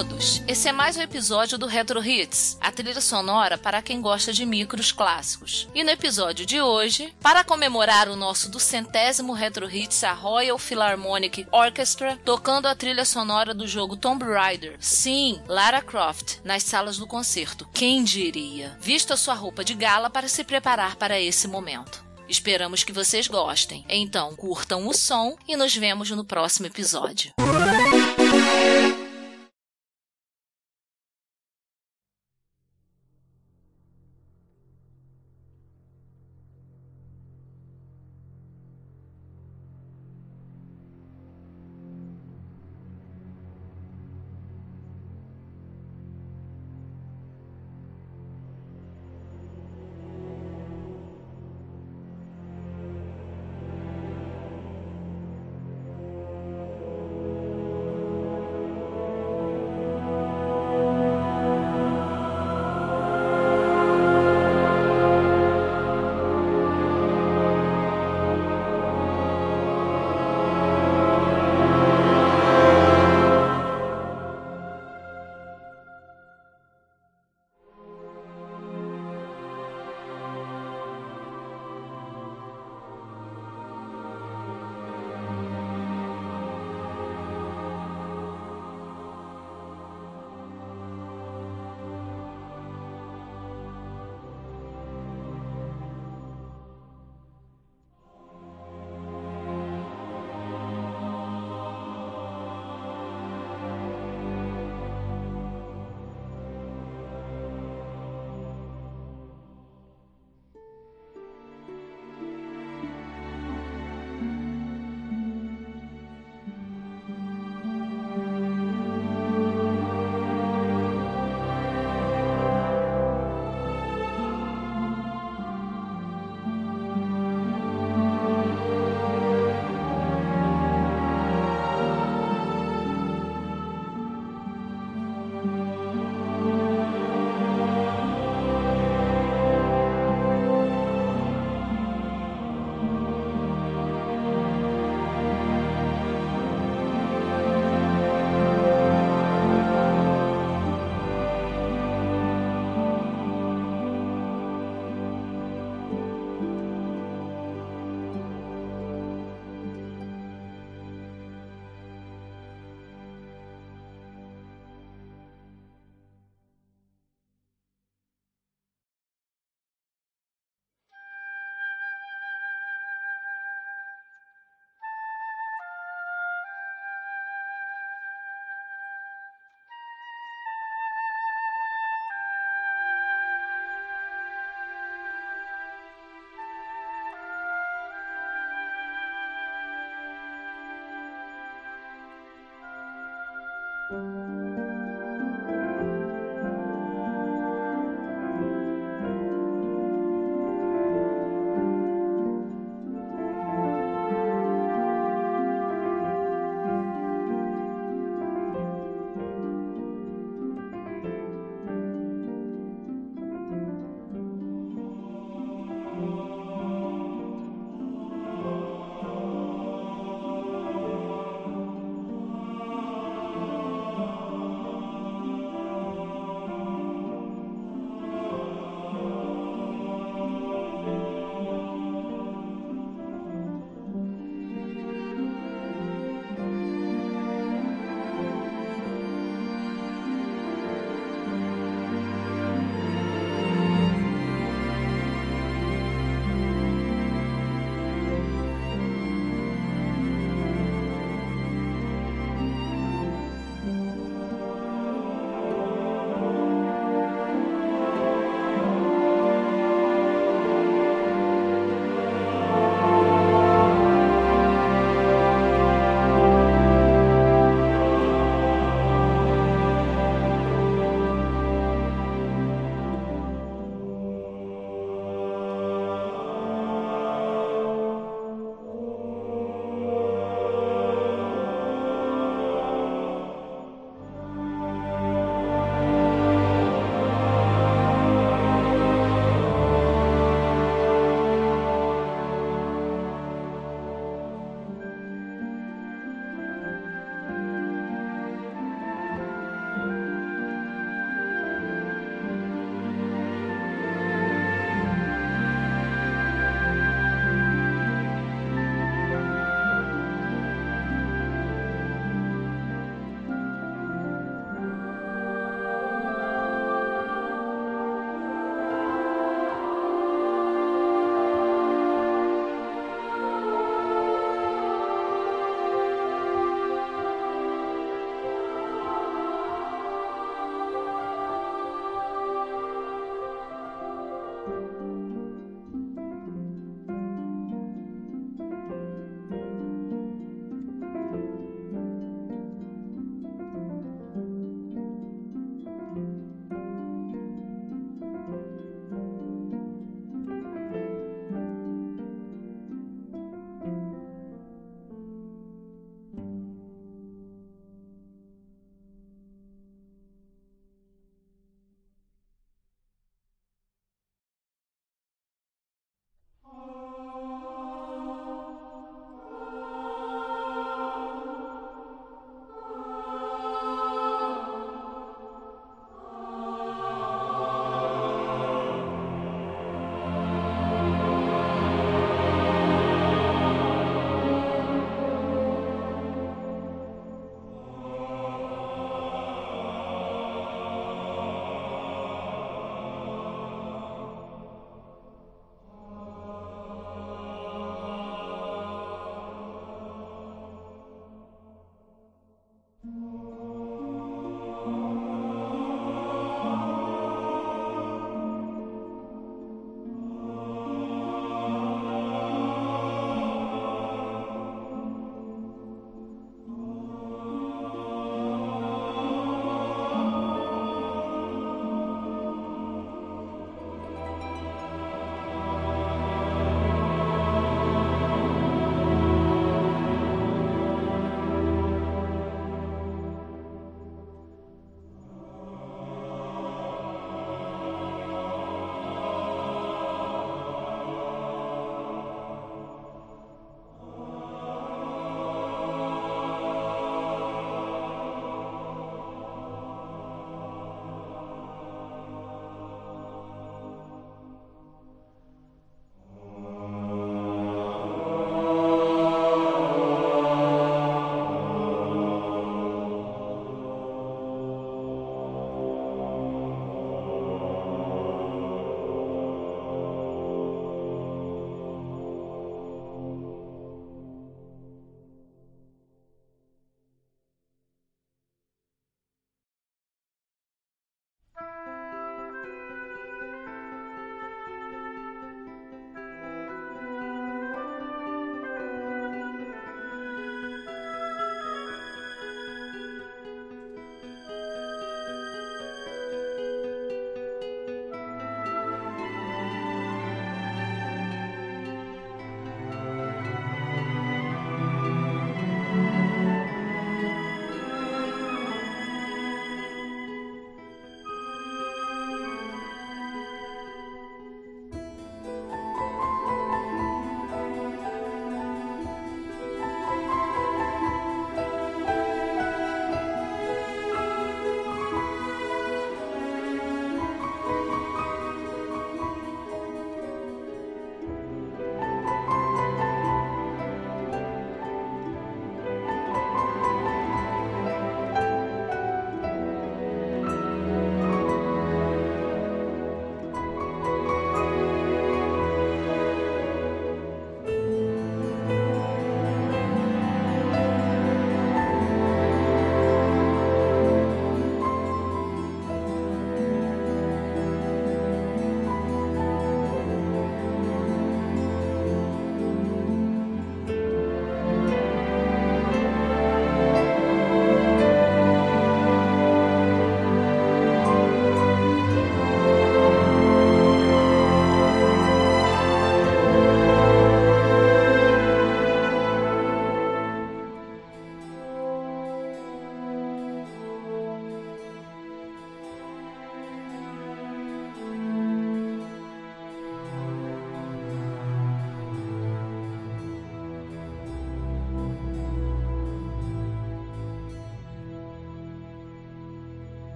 Todos! Esse é mais um episódio do Retro Hits, a trilha sonora para quem gosta de micros clássicos. E no episódio de hoje, para comemorar o nosso duzentésimo Retro Hits, a Royal Philharmonic Orchestra tocando a trilha sonora do jogo Tomb Raider. Sim, Lara Croft, nas salas do concerto. Quem diria? Vista sua roupa de gala para se preparar para esse momento. Esperamos que vocês gostem. Então, curtam o som e nos vemos no próximo episódio.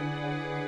Música